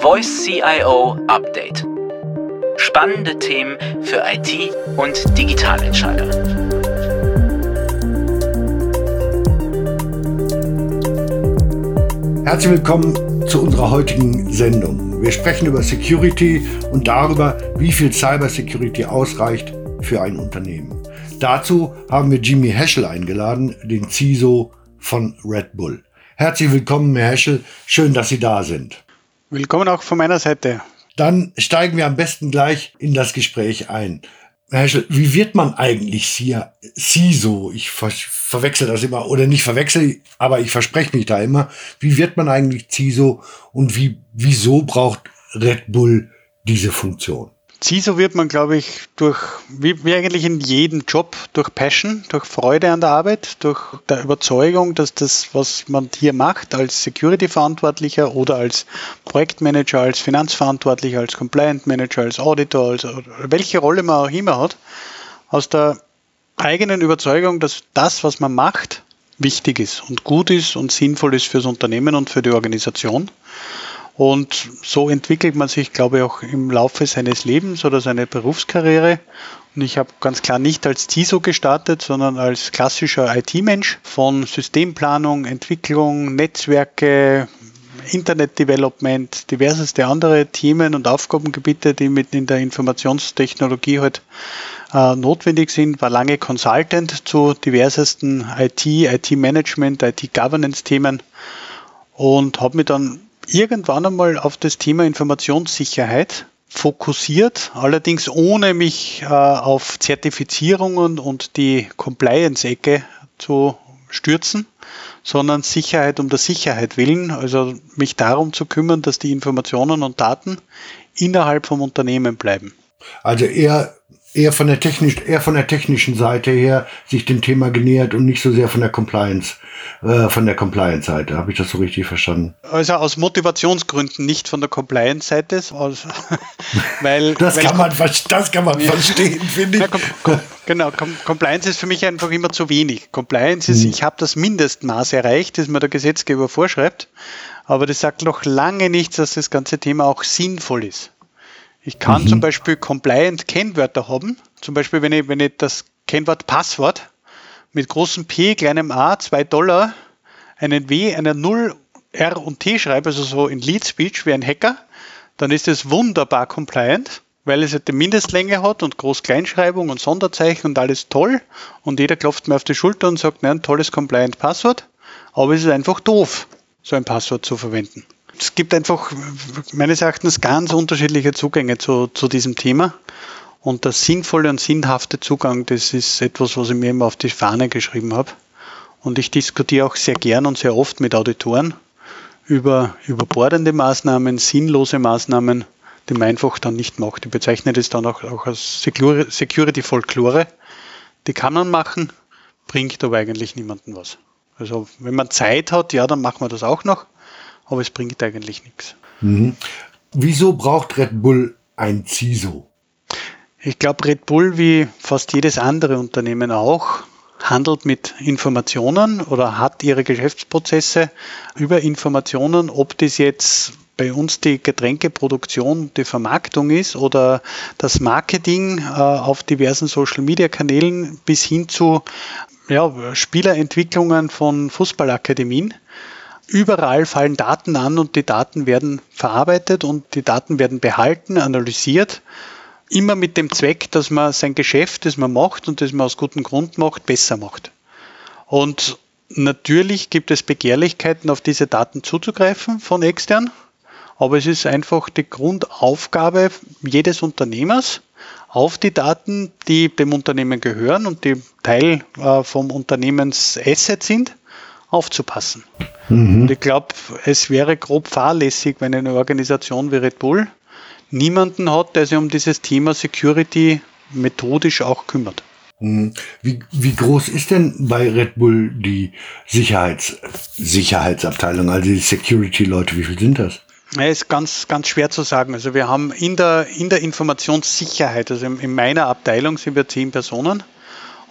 Voice CIO Update. Spannende Themen für IT und Digitalentscheider. Herzlich willkommen zu unserer heutigen Sendung. Wir sprechen über Security und darüber, wie viel Cybersecurity ausreicht für ein Unternehmen. Dazu haben wir Jimmy Heschel eingeladen, den CISO von Red Bull. Herzlich willkommen, Herr Heschel. Schön, dass Sie da sind. Willkommen auch von meiner Seite. Dann steigen wir am besten gleich in das Gespräch ein. Herr Heschel, wie wird man eigentlich CISO? Ich ver verwechsel das immer oder nicht verwechsel, aber ich verspreche mich da immer. Wie wird man eigentlich CISO und wie, wieso braucht Red Bull diese Funktion? CISO wird man, glaube ich, durch, wie, eigentlich in jedem Job, durch Passion, durch Freude an der Arbeit, durch der Überzeugung, dass das, was man hier macht, als Security-Verantwortlicher oder als Projektmanager, als Finanzverantwortlicher, als Compliant Manager, als Auditor, als, welche Rolle man auch immer hat, aus der eigenen Überzeugung, dass das, was man macht, wichtig ist und gut ist und sinnvoll ist fürs Unternehmen und für die Organisation. Und so entwickelt man sich, glaube ich, auch im Laufe seines Lebens oder seiner Berufskarriere. Und ich habe ganz klar nicht als CISO gestartet, sondern als klassischer IT-Mensch von Systemplanung, Entwicklung, Netzwerke, Internet-Development, diverseste andere Themen und Aufgabengebiete, die mit in der Informationstechnologie halt äh, notwendig sind, war lange Consultant zu diversesten IT, IT-Management, IT-Governance-Themen und habe mich dann irgendwann einmal auf das Thema Informationssicherheit fokussiert, allerdings ohne mich äh, auf Zertifizierungen und die Compliance-Ecke zu stürzen, sondern Sicherheit um der Sicherheit willen, also mich darum zu kümmern, dass die Informationen und Daten innerhalb vom Unternehmen bleiben. Also eher eher von der technisch, eher von der technischen Seite her sich dem Thema genähert und nicht so sehr von der Compliance, äh, von der Compliance-Seite. Habe ich das so richtig verstanden? Also aus Motivationsgründen, nicht von der Compliance-Seite, weil das, weil kann man, das kann man ja. verstehen, finde ich. Ja, com, com, genau, com, Compliance ist für mich einfach immer zu wenig. Compliance ist, hm. ich habe das Mindestmaß erreicht, das mir der Gesetzgeber vorschreibt, aber das sagt noch lange nichts, dass das ganze Thema auch sinnvoll ist. Ich kann mhm. zum Beispiel compliant Kennwörter haben. Zum Beispiel, wenn ich, wenn ich das Kennwort Passwort mit großem P, kleinem a, 2 Dollar, einen W, einer 0, R und T schreibe, also so in Lead Speech wie ein Hacker, dann ist es wunderbar compliant, weil es halt die Mindestlänge hat und Groß-Kleinschreibung und Sonderzeichen und alles toll. Und jeder klopft mir auf die Schulter und sagt, nein, tolles compliant Passwort. Aber es ist einfach doof, so ein Passwort zu verwenden es gibt einfach meines Erachtens ganz unterschiedliche Zugänge zu, zu diesem Thema. Und der sinnvolle und sinnhafte Zugang, das ist etwas, was ich mir immer auf die Fahne geschrieben habe. Und ich diskutiere auch sehr gern und sehr oft mit Auditoren über überbordende Maßnahmen, sinnlose Maßnahmen, die man einfach dann nicht macht. Ich bezeichne das dann auch, auch als Security-Folklore. Die kann man machen, bringt aber eigentlich niemandem was. Also wenn man Zeit hat, ja, dann machen wir das auch noch aber es bringt eigentlich nichts. Mhm. Wieso braucht Red Bull ein CISO? Ich glaube, Red Bull, wie fast jedes andere Unternehmen auch, handelt mit Informationen oder hat ihre Geschäftsprozesse über Informationen, ob das jetzt bei uns die Getränkeproduktion, die Vermarktung ist oder das Marketing äh, auf diversen Social-Media-Kanälen bis hin zu ja, Spielerentwicklungen von Fußballakademien. Überall fallen Daten an und die Daten werden verarbeitet und die Daten werden behalten, analysiert. Immer mit dem Zweck, dass man sein Geschäft, das man macht und das man aus gutem Grund macht, besser macht. Und natürlich gibt es Begehrlichkeiten, auf diese Daten zuzugreifen von extern. Aber es ist einfach die Grundaufgabe jedes Unternehmers, auf die Daten, die dem Unternehmen gehören und die Teil äh, vom Unternehmensasset sind, aufzupassen. Mhm. Und ich glaube, es wäre grob fahrlässig, wenn eine Organisation wie Red Bull niemanden hat, der sich um dieses Thema Security methodisch auch kümmert. Mhm. Wie, wie groß ist denn bei Red Bull die Sicherheits, Sicherheitsabteilung, also die Security-Leute, wie viel sind das? Ja, ist ganz, ganz schwer zu sagen. Also wir haben in der, in der Informationssicherheit, also in, in meiner Abteilung sind wir zehn Personen.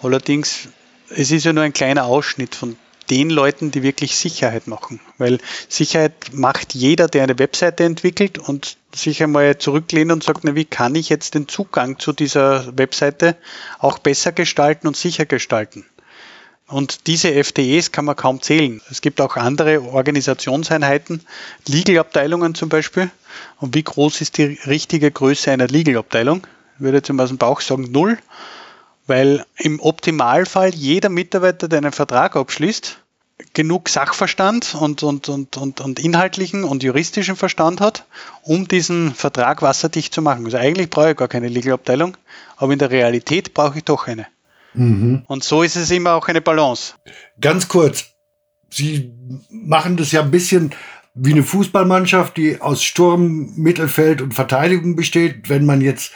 Allerdings, es ist ja nur ein kleiner Ausschnitt von den Leuten, die wirklich Sicherheit machen. Weil Sicherheit macht jeder, der eine Webseite entwickelt und sich einmal zurücklehnt und sagt, na, wie kann ich jetzt den Zugang zu dieser Webseite auch besser gestalten und sicher gestalten? Und diese FTEs kann man kaum zählen. Es gibt auch andere Organisationseinheiten, Legal-Abteilungen zum Beispiel. Und wie groß ist die richtige Größe einer Legal-Abteilung? Ich würde jetzt aus dem Bauch sagen null, weil im Optimalfall jeder Mitarbeiter, der einen Vertrag abschließt, genug Sachverstand und, und, und, und, und inhaltlichen und juristischen Verstand hat, um diesen Vertrag wasserdicht zu machen. Also eigentlich brauche ich gar keine Legal-Abteilung, aber in der Realität brauche ich doch eine. Mhm. Und so ist es immer auch eine Balance. Ganz kurz, Sie machen das ja ein bisschen wie eine Fußballmannschaft, die aus Sturm, Mittelfeld und Verteidigung besteht. Wenn man jetzt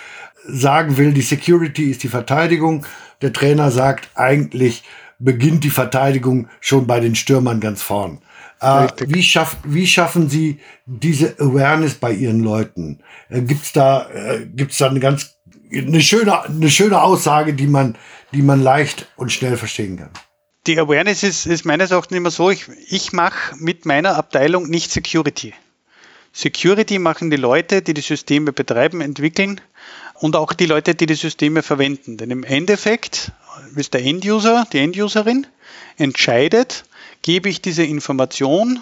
sagen will, die Security ist die Verteidigung, der Trainer sagt, eigentlich beginnt die Verteidigung schon bei den Stürmern ganz vorn. Äh, wie, schaff, wie schaffen Sie diese Awareness bei Ihren Leuten? Äh, gibt's da, äh, gibt's da eine ganz eine schöne, eine schöne Aussage, die man, die man leicht und schnell verstehen kann. Die Awareness ist, ist meines Erachtens immer so, ich, ich mache mit meiner Abteilung nicht Security. Security machen die Leute, die die Systeme betreiben, entwickeln und auch die Leute, die die Systeme verwenden. Denn im Endeffekt ist der Enduser, die Enduserin, entscheidet, gebe ich diese Information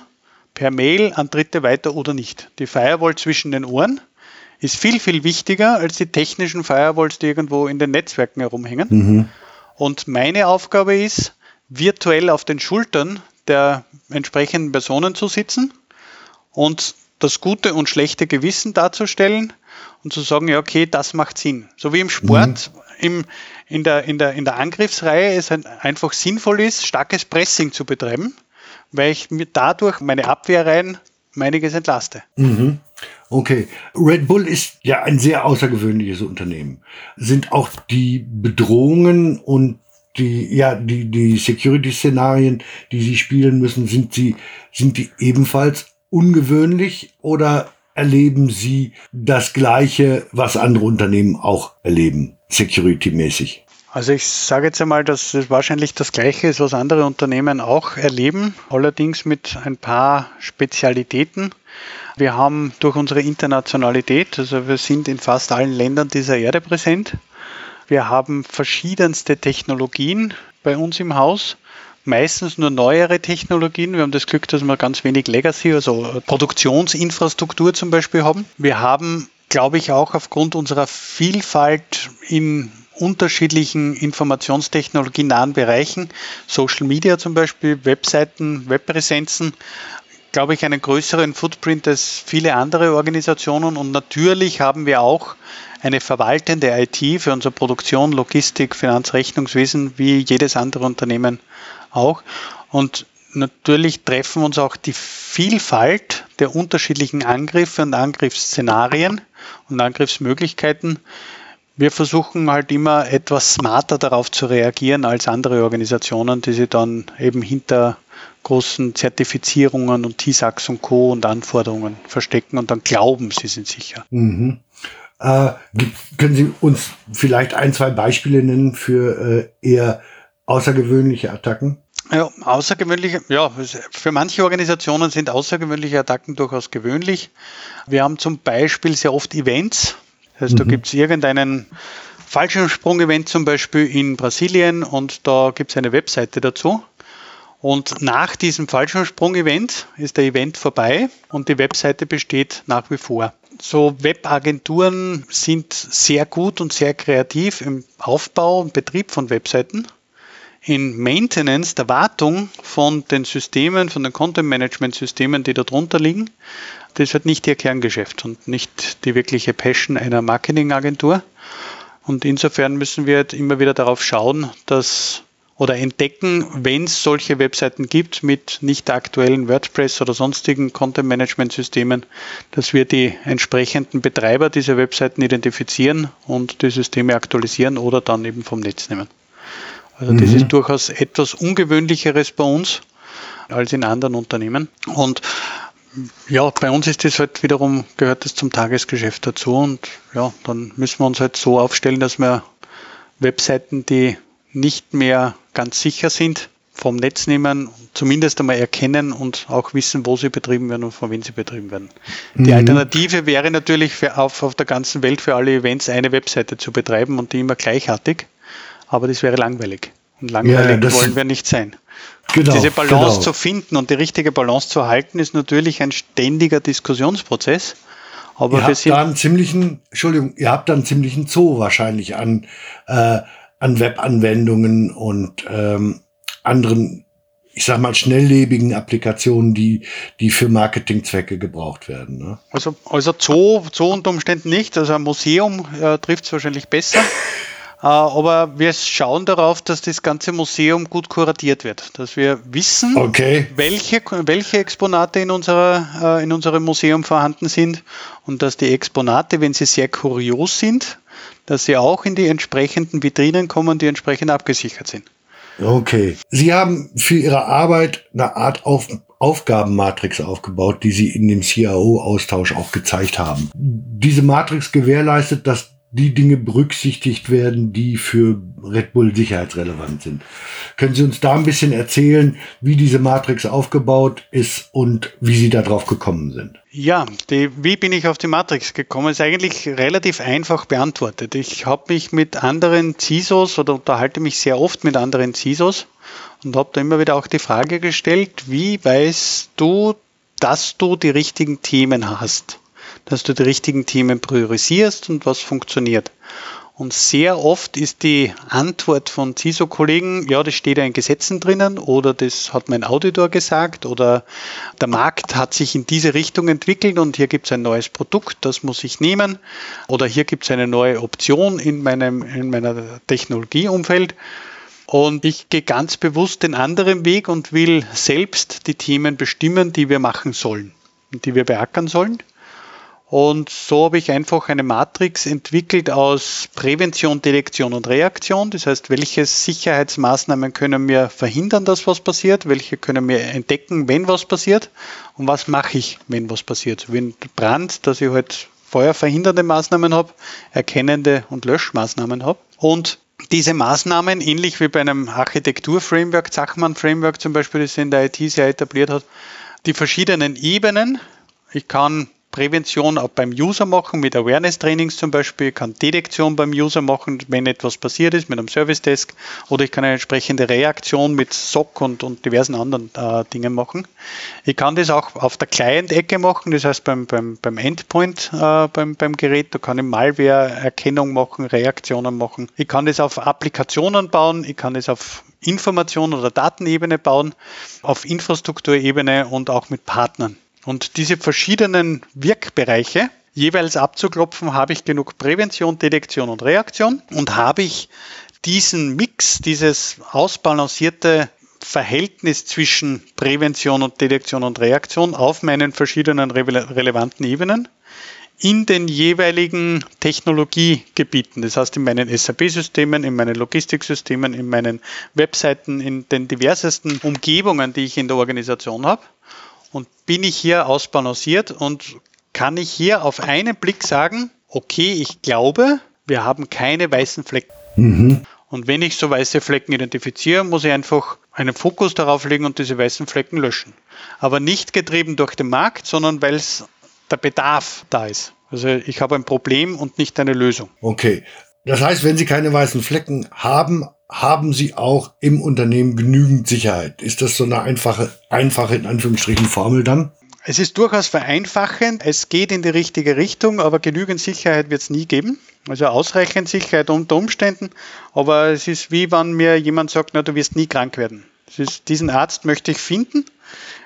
per Mail an Dritte weiter oder nicht. Die Firewall zwischen den Ohren ist viel, viel wichtiger als die technischen Firewalls, die irgendwo in den Netzwerken herumhängen. Mhm. Und meine Aufgabe ist, virtuell auf den Schultern der entsprechenden Personen zu sitzen und das gute und schlechte Gewissen darzustellen und zu sagen, ja, okay, das macht Sinn. So wie im Sport, mhm. im, in, der, in, der, in der Angriffsreihe es einfach sinnvoll ist, starkes Pressing zu betreiben, weil ich mir dadurch meine Abwehrreihen einiges entlaste. Mhm. Okay. Red Bull ist ja ein sehr außergewöhnliches Unternehmen. Sind auch die Bedrohungen und die, ja, die, die Security-Szenarien, die sie spielen müssen, sind sie, sind die ebenfalls ungewöhnlich oder erleben sie das Gleiche, was andere Unternehmen auch erleben, security-mäßig? Also ich sage jetzt einmal, dass es wahrscheinlich das Gleiche ist, was andere Unternehmen auch erleben, allerdings mit ein paar Spezialitäten. Wir haben durch unsere Internationalität, also wir sind in fast allen Ländern dieser Erde präsent. Wir haben verschiedenste Technologien bei uns im Haus, meistens nur neuere Technologien. Wir haben das Glück, dass wir ganz wenig Legacy, also Produktionsinfrastruktur zum Beispiel haben. Wir haben, glaube ich, auch aufgrund unserer Vielfalt in unterschiedlichen informationstechnologienahen Bereichen, Social Media zum Beispiel, Webseiten, Webpräsenzen, glaube ich, einen größeren Footprint als viele andere Organisationen. Und natürlich haben wir auch eine verwaltende IT für unsere Produktion, Logistik, Finanzrechnungswesen, wie jedes andere Unternehmen auch. Und natürlich treffen uns auch die Vielfalt der unterschiedlichen Angriffe und Angriffsszenarien und Angriffsmöglichkeiten wir versuchen halt immer etwas smarter darauf zu reagieren als andere Organisationen, die sich dann eben hinter großen Zertifizierungen und TISAX und Co. und Anforderungen verstecken und dann glauben, sie sind sicher. Mhm. Äh, können Sie uns vielleicht ein, zwei Beispiele nennen für äh, eher außergewöhnliche Attacken? Ja, außergewöhnliche, ja, für manche Organisationen sind außergewöhnliche Attacken durchaus gewöhnlich. Wir haben zum Beispiel sehr oft Events, das heißt, mhm. da gibt es irgendeinen Fallschirmsprung-Event zum Beispiel in Brasilien und da gibt es eine Webseite dazu. Und nach diesem Fallschirmsprung-Event ist der Event vorbei und die Webseite besteht nach wie vor. So Webagenturen sind sehr gut und sehr kreativ im Aufbau und Betrieb von Webseiten. In Maintenance, der Wartung von den Systemen, von den Content-Management-Systemen, die darunter liegen, das ist halt nicht ihr Kerngeschäft und nicht die wirkliche Passion einer Marketingagentur. Und insofern müssen wir halt immer wieder darauf schauen, dass oder entdecken, wenn es solche Webseiten gibt mit nicht aktuellen WordPress oder sonstigen Content-Management-Systemen, dass wir die entsprechenden Betreiber dieser Webseiten identifizieren und die Systeme aktualisieren oder dann eben vom Netz nehmen. Also das mhm. ist durchaus etwas Ungewöhnlicheres bei uns als in anderen Unternehmen. Und ja, bei uns ist das halt wiederum, gehört das zum Tagesgeschäft dazu und ja, dann müssen wir uns halt so aufstellen, dass wir Webseiten, die nicht mehr ganz sicher sind, vom Netz nehmen, zumindest einmal erkennen und auch wissen, wo sie betrieben werden und von wem sie betrieben werden. Die mhm. Alternative wäre natürlich auf, auf der ganzen Welt für alle Events eine Webseite zu betreiben und die immer gleichartig, aber das wäre langweilig. Und langweilig ja, wollen wir nicht sein. Genau, Diese Balance genau. zu finden und die richtige Balance zu halten, ist natürlich ein ständiger Diskussionsprozess. Aber ihr habt da einen ziemlichen, Entschuldigung, ihr habt da einen ziemlichen Zoo wahrscheinlich an, äh, an Webanwendungen und ähm, anderen, ich sag mal, schnelllebigen Applikationen, die, die für Marketingzwecke gebraucht werden. Ne? Also, also Zoo, Zoo unter Umständen nicht, also ein Museum äh, trifft es wahrscheinlich besser. Äh, aber wir schauen darauf, dass das ganze Museum gut kuratiert wird, dass wir wissen, okay. welche, welche Exponate in, unserer, äh, in unserem Museum vorhanden sind und dass die Exponate, wenn sie sehr kurios sind, dass sie auch in die entsprechenden Vitrinen kommen, die entsprechend abgesichert sind. Okay. Sie haben für Ihre Arbeit eine Art Auf Aufgabenmatrix aufgebaut, die Sie in dem CIO-Austausch auch gezeigt haben. Diese Matrix gewährleistet, dass die Dinge berücksichtigt werden, die für Red Bull sicherheitsrelevant sind. Können Sie uns da ein bisschen erzählen, wie diese Matrix aufgebaut ist und wie Sie darauf gekommen sind? Ja, die, wie bin ich auf die Matrix gekommen, ist eigentlich relativ einfach beantwortet. Ich habe mich mit anderen CISOs oder unterhalte mich sehr oft mit anderen CISOs und habe da immer wieder auch die Frage gestellt, wie weißt du, dass du die richtigen Themen hast? Dass du die richtigen Themen priorisierst und was funktioniert. Und sehr oft ist die Antwort von CISO-Kollegen, ja, das steht ja in Gesetzen drinnen oder das hat mein Auditor gesagt oder der Markt hat sich in diese Richtung entwickelt und hier gibt es ein neues Produkt, das muss ich nehmen oder hier gibt es eine neue Option in meinem in meiner Technologieumfeld. Und ich gehe ganz bewusst den anderen Weg und will selbst die Themen bestimmen, die wir machen sollen und die wir beackern sollen. Und so habe ich einfach eine Matrix entwickelt aus Prävention, Detektion und Reaktion. Das heißt, welche Sicherheitsmaßnahmen können mir verhindern, dass was passiert? Welche können mir entdecken, wenn was passiert? Und was mache ich, wenn was passiert? Wenn Brand, dass ich halt feuerverhindernde Maßnahmen habe, erkennende und Löschmaßnahmen habe. Und diese Maßnahmen, ähnlich wie bei einem Architektur-Framework, Zachmann-Framework zum Beispiel, das in der IT sehr etabliert hat, die verschiedenen Ebenen. Ich kann Prävention auch beim User machen, mit Awareness-Trainings zum Beispiel, ich kann Detektion beim User machen, wenn etwas passiert ist, mit einem Service-Desk, oder ich kann eine entsprechende Reaktion mit SOC und, und diversen anderen äh, Dingen machen. Ich kann das auch auf der Client-Ecke machen, das heißt beim, beim, beim Endpoint äh, beim, beim Gerät, da kann ich Malware-Erkennung machen, Reaktionen machen. Ich kann das auf Applikationen bauen, ich kann das auf Information- oder Datenebene bauen, auf Infrastrukturebene und auch mit Partnern. Und diese verschiedenen Wirkbereiche jeweils abzuklopfen, habe ich genug Prävention, Detektion und Reaktion. Und habe ich diesen Mix, dieses ausbalancierte Verhältnis zwischen Prävention und Detektion und Reaktion auf meinen verschiedenen relevanten Ebenen in den jeweiligen Technologiegebieten, das heißt in meinen SAP-Systemen, in meinen Logistiksystemen, in meinen Webseiten, in den diversesten Umgebungen, die ich in der Organisation habe und bin ich hier ausbalanciert und kann ich hier auf einen Blick sagen, okay, ich glaube, wir haben keine weißen Flecken. Mhm. Und wenn ich so weiße Flecken identifiziere, muss ich einfach einen Fokus darauf legen und diese weißen Flecken löschen. Aber nicht getrieben durch den Markt, sondern weil es der Bedarf da ist. Also ich habe ein Problem und nicht eine Lösung. Okay. Das heißt, wenn Sie keine weißen Flecken haben, haben Sie auch im Unternehmen genügend Sicherheit? Ist das so eine einfache, einfache in Anführungsstrichen Formel dann? Es ist durchaus vereinfachend. Es geht in die richtige Richtung, aber genügend Sicherheit wird es nie geben. Also ausreichend Sicherheit unter Umständen. Aber es ist wie wenn mir jemand sagt, na, du wirst nie krank werden. Ist, diesen Arzt möchte ich finden.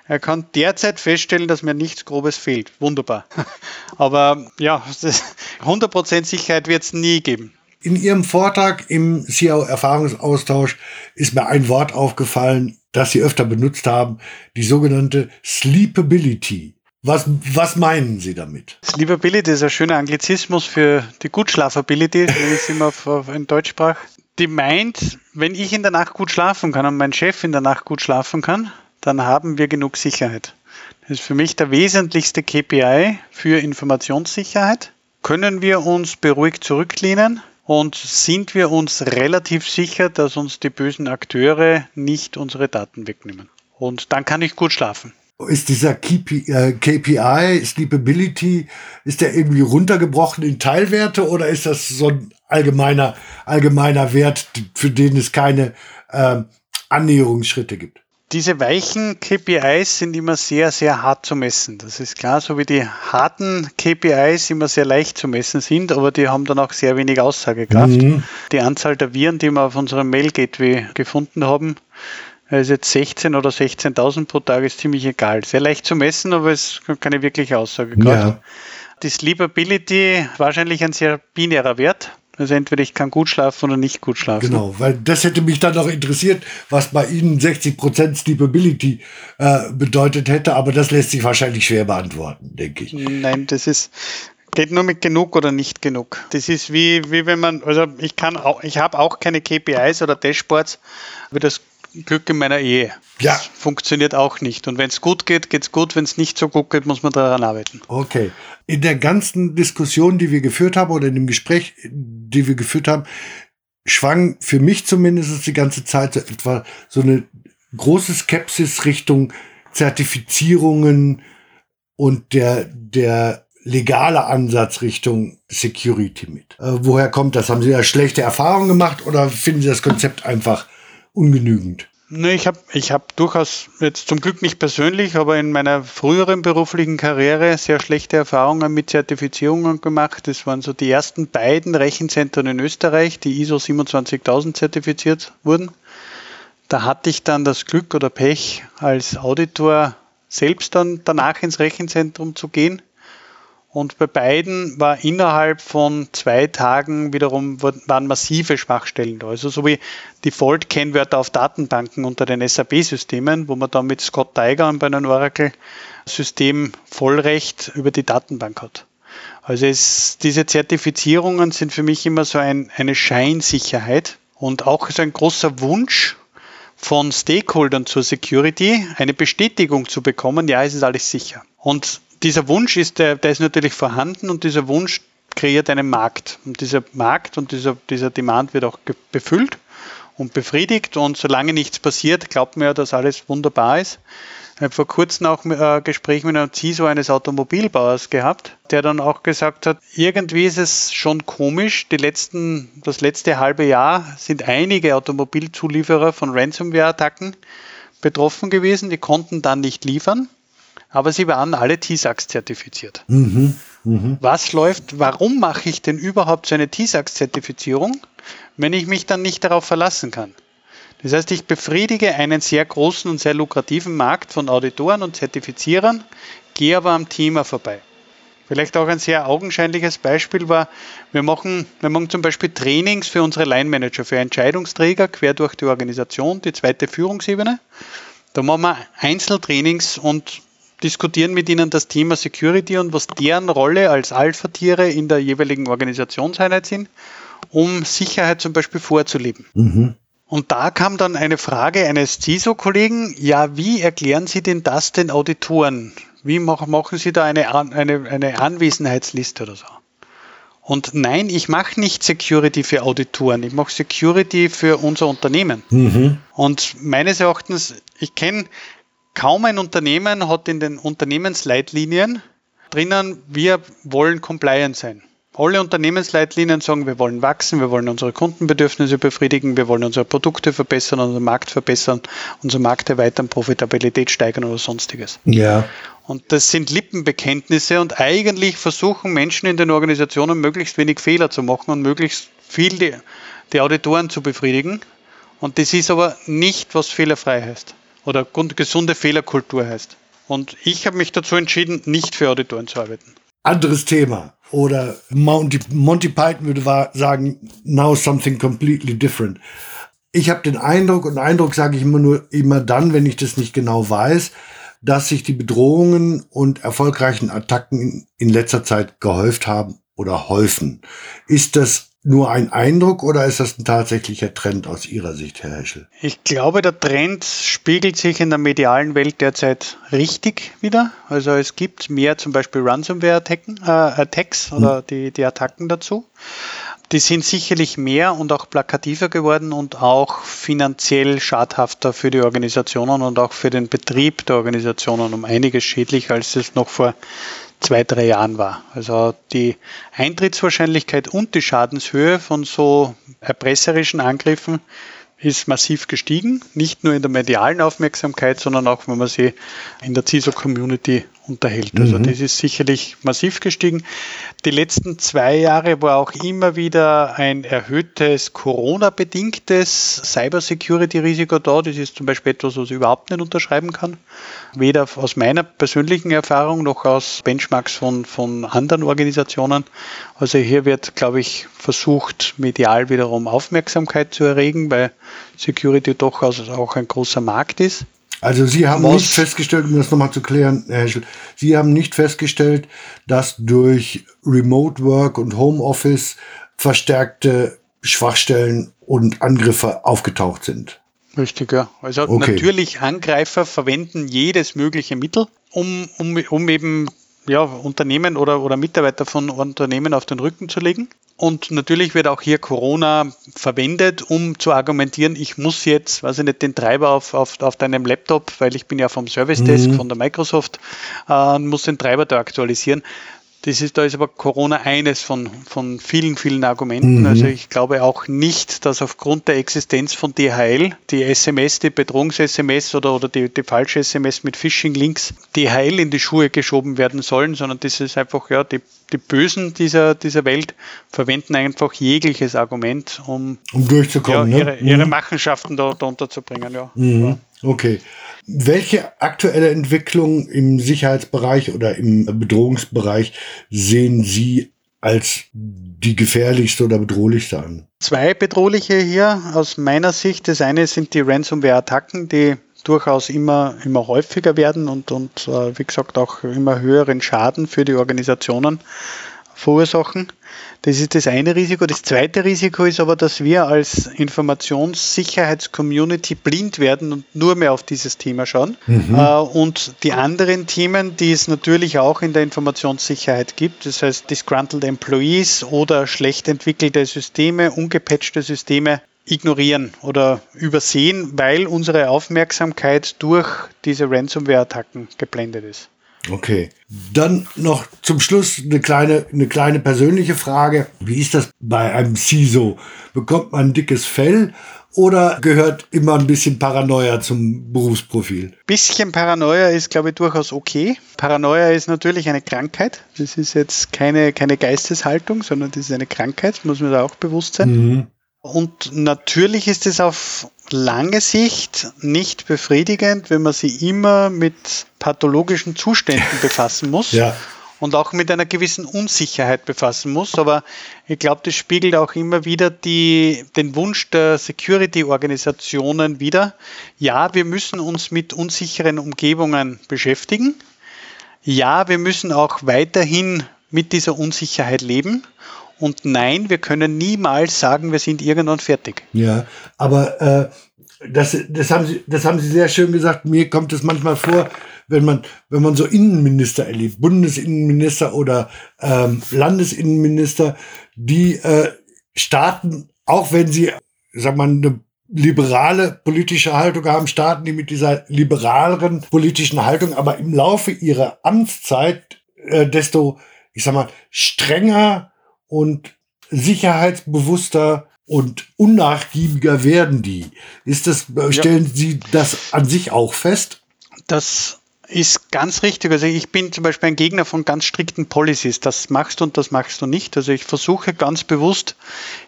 Er kann derzeit feststellen, dass mir nichts Grobes fehlt. Wunderbar. Aber ja, 100% Sicherheit wird es nie geben. In Ihrem Vortrag im CIO-Erfahrungsaustausch ist mir ein Wort aufgefallen, das Sie öfter benutzt haben, die sogenannte Sleepability. Was, was meinen Sie damit? Sleepability ist ein schöner Anglizismus für die Gutschlafability, wenn ich es immer auf, auf, in Deutsch sprach. Die meint, wenn ich in der Nacht gut schlafen kann und mein Chef in der Nacht gut schlafen kann, dann haben wir genug Sicherheit. Das ist für mich der wesentlichste KPI für Informationssicherheit. Können wir uns beruhigt zurücklehnen, und sind wir uns relativ sicher, dass uns die bösen Akteure nicht unsere Daten wegnehmen. Und dann kann ich gut schlafen. Ist dieser KPI, äh, Sleepability, ist der irgendwie runtergebrochen in Teilwerte oder ist das so ein allgemeiner, allgemeiner Wert, für den es keine äh, Annäherungsschritte gibt? Diese weichen KPIs sind immer sehr, sehr hart zu messen. Das ist klar, so wie die harten KPIs immer sehr leicht zu messen sind, aber die haben dann auch sehr wenig Aussagekraft. Mhm. Die Anzahl der Viren, die wir auf unserem Mail-Gateway gefunden haben, ist jetzt 16 oder 16.000 pro Tag, ist ziemlich egal. Sehr leicht zu messen, aber es ist keine wirkliche Aussagekraft. Ja. Die Sleepability wahrscheinlich ein sehr binärer Wert. Also entweder ich kann gut schlafen oder nicht gut schlafen. Genau, weil das hätte mich dann noch interessiert, was bei Ihnen 60% Sleepability äh, bedeutet hätte, aber das lässt sich wahrscheinlich schwer beantworten, denke ich. Nein, das ist geht nur mit genug oder nicht genug. Das ist wie, wie wenn man, also ich kann auch, ich habe auch keine KPIs oder Dashboards, wie das Glück in meiner Ehe. Ja. Das funktioniert auch nicht. Und wenn es gut geht, geht es gut. Wenn es nicht so gut geht, muss man daran arbeiten. Okay. In der ganzen Diskussion, die wir geführt haben, oder in dem Gespräch, die wir geführt haben, schwang für mich zumindest die ganze Zeit so etwa so eine große Skepsis Richtung Zertifizierungen und der, der legale Ansatz Richtung Security mit. Äh, woher kommt das? Haben Sie da schlechte Erfahrungen gemacht oder finden Sie das Konzept einfach ungenügend? Ne, ich habe ich hab durchaus jetzt zum Glück nicht persönlich, aber in meiner früheren beruflichen Karriere sehr schlechte Erfahrungen mit Zertifizierungen gemacht. Das waren so die ersten beiden Rechenzentren in Österreich, die ISO 27000 zertifiziert wurden. Da hatte ich dann das Glück oder Pech, als Auditor selbst dann danach ins Rechenzentrum zu gehen und bei beiden war innerhalb von zwei Tagen wiederum waren massive Schwachstellen da. Also so wie Default-Kennwörter auf Datenbanken unter den SAP-Systemen, wo man dann mit Scott Tiger bei einem Oracle-System Vollrecht über die Datenbank hat. Also es, diese Zertifizierungen sind für mich immer so ein, eine Scheinsicherheit und auch so ein großer Wunsch von Stakeholdern zur Security, eine Bestätigung zu bekommen, ja, es ist alles sicher. Und dieser Wunsch ist, der, der ist natürlich vorhanden und dieser Wunsch kreiert einen Markt. Und dieser Markt und dieser, dieser Demand wird auch befüllt und befriedigt. Und solange nichts passiert, glaubt man ja, dass alles wunderbar ist. Ich habe vor kurzem auch ein Gespräch mit einem CISO eines Automobilbauers gehabt, der dann auch gesagt hat, irgendwie ist es schon komisch, die letzten, das letzte halbe Jahr sind einige Automobilzulieferer von Ransomware-Attacken betroffen gewesen, die konnten dann nicht liefern aber sie waren alle TISAX zertifiziert. Mhm, mh. Was läuft, warum mache ich denn überhaupt so eine TISAX Zertifizierung, wenn ich mich dann nicht darauf verlassen kann? Das heißt, ich befriedige einen sehr großen und sehr lukrativen Markt von Auditoren und Zertifizierern, gehe aber am Thema vorbei. Vielleicht auch ein sehr augenscheinliches Beispiel war, wir machen, wir machen zum Beispiel Trainings für unsere Line Manager, für Entscheidungsträger quer durch die Organisation, die zweite Führungsebene. Da machen wir Einzeltrainings und diskutieren mit ihnen das Thema Security und was deren Rolle als Alpha-Tiere in der jeweiligen Organisationseinheit sind, um Sicherheit zum Beispiel vorzuleben. Mhm. Und da kam dann eine Frage eines CISO-Kollegen, ja, wie erklären Sie denn das den Auditoren? Wie machen Sie da eine, eine, eine Anwesenheitsliste oder so? Und nein, ich mache nicht Security für Auditoren, ich mache Security für unser Unternehmen. Mhm. Und meines Erachtens, ich kenne Kaum ein Unternehmen hat in den Unternehmensleitlinien drinnen, wir wollen compliant sein. Alle Unternehmensleitlinien sagen, wir wollen wachsen, wir wollen unsere Kundenbedürfnisse befriedigen, wir wollen unsere Produkte verbessern, unseren Markt verbessern, unsere Markt erweitern, Profitabilität steigern oder sonstiges. Ja. Und das sind Lippenbekenntnisse und eigentlich versuchen Menschen in den Organisationen möglichst wenig Fehler zu machen und möglichst viel die, die Auditoren zu befriedigen. Und das ist aber nicht, was fehlerfrei heißt oder gesunde Fehlerkultur heißt. Und ich habe mich dazu entschieden, nicht für Auditoren zu arbeiten. Anderes Thema. Oder Monty, Monty Python würde sagen, now something completely different. Ich habe den Eindruck, und Eindruck sage ich immer nur immer dann, wenn ich das nicht genau weiß, dass sich die Bedrohungen und erfolgreichen Attacken in, in letzter Zeit gehäuft haben oder häufen. Ist das nur ein Eindruck oder ist das ein tatsächlicher Trend aus Ihrer Sicht, Herr Heschel? Ich glaube, der Trend spiegelt sich in der medialen Welt derzeit richtig wieder. Also es gibt mehr zum Beispiel Ransomware-Attacks äh, oder hm. die, die Attacken dazu. die sind sicherlich mehr und auch plakativer geworden und auch finanziell schadhafter für die Organisationen und auch für den Betrieb der Organisationen um einiges schädlicher, als es noch vor zwei, drei Jahren war. Also die Eintrittswahrscheinlichkeit und die Schadenshöhe von so erpresserischen Angriffen ist massiv gestiegen, nicht nur in der medialen Aufmerksamkeit, sondern auch, wenn man sie in der CISO-Community unterhält. Also mhm. das ist sicherlich massiv gestiegen. Die letzten zwei Jahre war auch immer wieder ein erhöhtes Corona-bedingtes Cybersecurity-Risiko da. Das ist zum Beispiel etwas, was ich überhaupt nicht unterschreiben kann. Weder aus meiner persönlichen Erfahrung noch aus Benchmarks von, von anderen Organisationen. Also hier wird, glaube ich, versucht, medial wiederum Aufmerksamkeit zu erregen, weil Security doch auch ein großer Markt ist. Also Sie haben Was? nicht festgestellt, um das nochmal zu klären, Herr Heschel, Sie haben nicht festgestellt, dass durch Remote Work und Homeoffice verstärkte Schwachstellen und Angriffe aufgetaucht sind. Richtig, ja. Also okay. natürlich Angreifer verwenden jedes mögliche Mittel, um, um, um eben ja, Unternehmen oder, oder Mitarbeiter von Unternehmen auf den Rücken zu legen. Und natürlich wird auch hier Corona verwendet, um zu argumentieren, ich muss jetzt, weiß ich nicht, den Treiber auf, auf, auf deinem Laptop, weil ich bin ja vom Service Desk mhm. von der Microsoft, äh, muss den Treiber da aktualisieren. Das ist, da ist aber Corona eines von, von vielen, vielen Argumenten. Mhm. Also ich glaube auch nicht, dass aufgrund der Existenz von DHL die SMS, die Bedrohungs-SMS oder, oder die, die falsche SMS mit Phishing-Links DHL in die Schuhe geschoben werden sollen, sondern das ist einfach, ja, die, die Bösen dieser, dieser Welt verwenden einfach jegliches Argument, um, um durchzukommen, ja, ihre, ne? ihre mhm. Machenschaften da, da unterzubringen. Ja. Mhm. Okay. Welche aktuelle Entwicklung im Sicherheitsbereich oder im Bedrohungsbereich sehen Sie als die gefährlichste oder bedrohlichste an? Zwei bedrohliche hier aus meiner Sicht. Das eine sind die Ransomware-Attacken, die durchaus immer, immer häufiger werden und, und äh, wie gesagt auch immer höheren Schaden für die Organisationen verursachen. Das ist das eine Risiko. Das zweite Risiko ist aber, dass wir als Informationssicherheitscommunity blind werden und nur mehr auf dieses Thema schauen. Mhm. Äh, und die anderen Themen, die es natürlich auch in der Informationssicherheit gibt, das heißt disgruntled Employees oder schlecht entwickelte Systeme, ungepatchte Systeme, ignorieren oder übersehen, weil unsere Aufmerksamkeit durch diese Ransomware-Attacken geblendet ist. Okay. Dann noch zum Schluss eine kleine, eine kleine persönliche Frage. Wie ist das bei einem CISO? Bekommt man ein dickes Fell oder gehört immer ein bisschen Paranoia zum Berufsprofil? Bisschen Paranoia ist, glaube ich, durchaus okay. Paranoia ist natürlich eine Krankheit. Das ist jetzt keine, keine Geisteshaltung, sondern das ist eine Krankheit, muss man da auch bewusst sein. Mhm. Und natürlich ist es auf lange Sicht nicht befriedigend, wenn man sich immer mit pathologischen Zuständen befassen muss. Ja. Und auch mit einer gewissen Unsicherheit befassen muss. Aber ich glaube, das spiegelt auch immer wieder die, den Wunsch der Security-Organisationen wider. Ja, wir müssen uns mit unsicheren Umgebungen beschäftigen. Ja, wir müssen auch weiterhin mit dieser Unsicherheit leben. Und nein, wir können niemals sagen, wir sind irgendwann fertig. Ja, aber äh, das, das, haben Sie, das haben Sie sehr schön gesagt. Mir kommt es manchmal vor, wenn man, wenn man so Innenminister erlebt, Bundesinnenminister oder ähm, Landesinnenminister, die äh, starten, auch wenn sie, sag mal, eine liberale politische Haltung haben, starten die mit dieser liberaleren politischen Haltung, aber im Laufe ihrer Amtszeit äh, desto, ich sag mal, strenger und sicherheitsbewusster und unnachgiebiger werden die. Ist das, stellen ja. Sie das an sich auch fest? Das ist ganz richtig. Also ich bin zum Beispiel ein Gegner von ganz strikten Policies. Das machst du und das machst du nicht. Also ich versuche ganz bewusst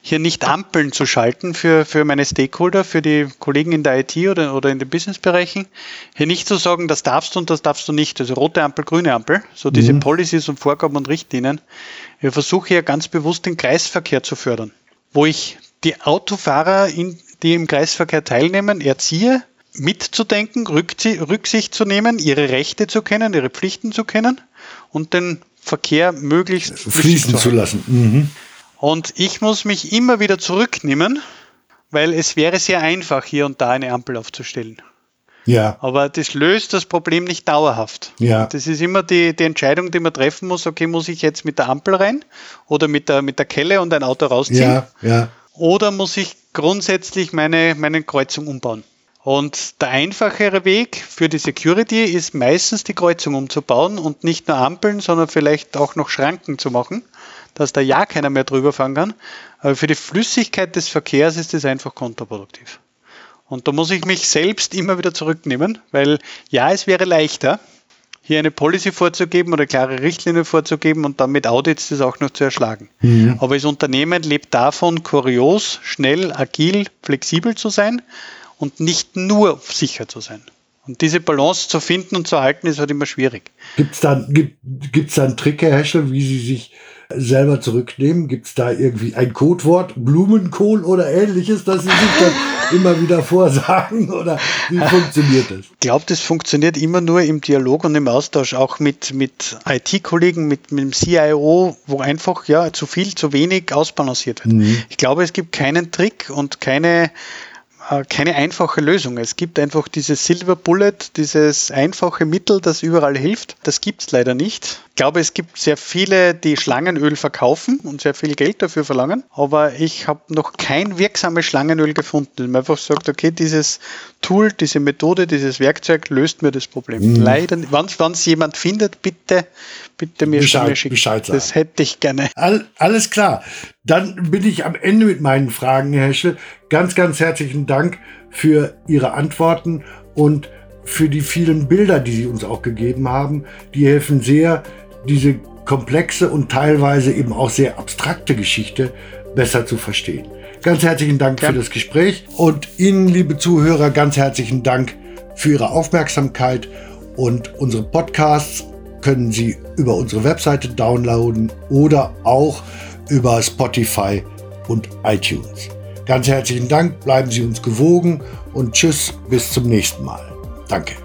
hier nicht Ampeln zu schalten für, für meine Stakeholder, für die Kollegen in der IT oder, oder in den Businessbereichen. Hier nicht zu sagen, das darfst du und das darfst du nicht. Also rote Ampel, grüne Ampel. So diese mhm. Policies und Vorgaben und Richtlinien. Ich versuche hier ganz bewusst den Kreisverkehr zu fördern, wo ich die Autofahrer, die im Kreisverkehr teilnehmen, erziehe, mitzudenken, Rücksicht zu nehmen, ihre Rechte zu kennen, ihre Pflichten zu kennen und den Verkehr möglichst fließen zu, zu lassen. Mhm. Und ich muss mich immer wieder zurücknehmen, weil es wäre sehr einfach, hier und da eine Ampel aufzustellen. Ja. Aber das löst das Problem nicht dauerhaft. Ja. Das ist immer die, die Entscheidung, die man treffen muss. Okay, muss ich jetzt mit der Ampel rein oder mit der, mit der Kelle und ein Auto rausziehen? Ja, ja. Oder muss ich grundsätzlich meine, meine Kreuzung umbauen? Und der einfachere Weg für die Security ist meistens die Kreuzung umzubauen und nicht nur Ampeln, sondern vielleicht auch noch Schranken zu machen, dass da ja keiner mehr drüber fahren kann. Aber für die Flüssigkeit des Verkehrs ist das einfach kontraproduktiv. Und da muss ich mich selbst immer wieder zurücknehmen, weil ja, es wäre leichter, hier eine Policy vorzugeben oder klare Richtlinien vorzugeben und dann mit Audits das auch noch zu erschlagen. Mhm. Aber das Unternehmen lebt davon, kurios, schnell, agil, flexibel zu sein und nicht nur sicher zu sein. Und diese Balance zu finden und zu halten, ist halt immer schwierig. Gibt es da, gibt, gibt's da einen Trick, Herr Heschel, wie Sie sich selber zurücknehmen? Gibt es da irgendwie ein Codewort, Blumenkohl oder ähnliches, das Sie sich dann immer wieder vorsagen? Oder wie funktioniert das? Ich glaube, das funktioniert immer nur im Dialog und im Austausch, auch mit, mit IT-Kollegen, mit, mit dem CIO, wo einfach ja zu viel, zu wenig ausbalanciert wird. Mhm. Ich glaube, es gibt keinen Trick und keine äh, keine einfache Lösung. Es gibt einfach dieses Silver Bullet, dieses einfache Mittel, das überall hilft. Das gibt es leider nicht. Ich glaube, es gibt sehr viele, die Schlangenöl verkaufen und sehr viel Geld dafür verlangen, aber ich habe noch kein wirksames Schlangenöl gefunden. Man einfach sagt, okay, dieses Tool, diese Methode, dieses Werkzeug löst mir das Problem. Mhm. Leider, wenn es jemand findet, bitte, bitte mir, Bescheid, schicken. Bescheid sagen. Das hätte ich gerne. All, alles klar. Dann bin ich am Ende mit meinen Fragen, Herr Heschel. Ganz, ganz herzlichen Dank für Ihre Antworten und für die vielen Bilder, die Sie uns auch gegeben haben. Die helfen sehr, diese komplexe und teilweise eben auch sehr abstrakte Geschichte besser zu verstehen. Ganz herzlichen Dank ja. für das Gespräch und Ihnen, liebe Zuhörer, ganz herzlichen Dank für Ihre Aufmerksamkeit und unsere Podcasts können Sie über unsere Webseite downloaden oder auch über Spotify und iTunes. Ganz herzlichen Dank, bleiben Sie uns gewogen und tschüss, bis zum nächsten Mal. Danke.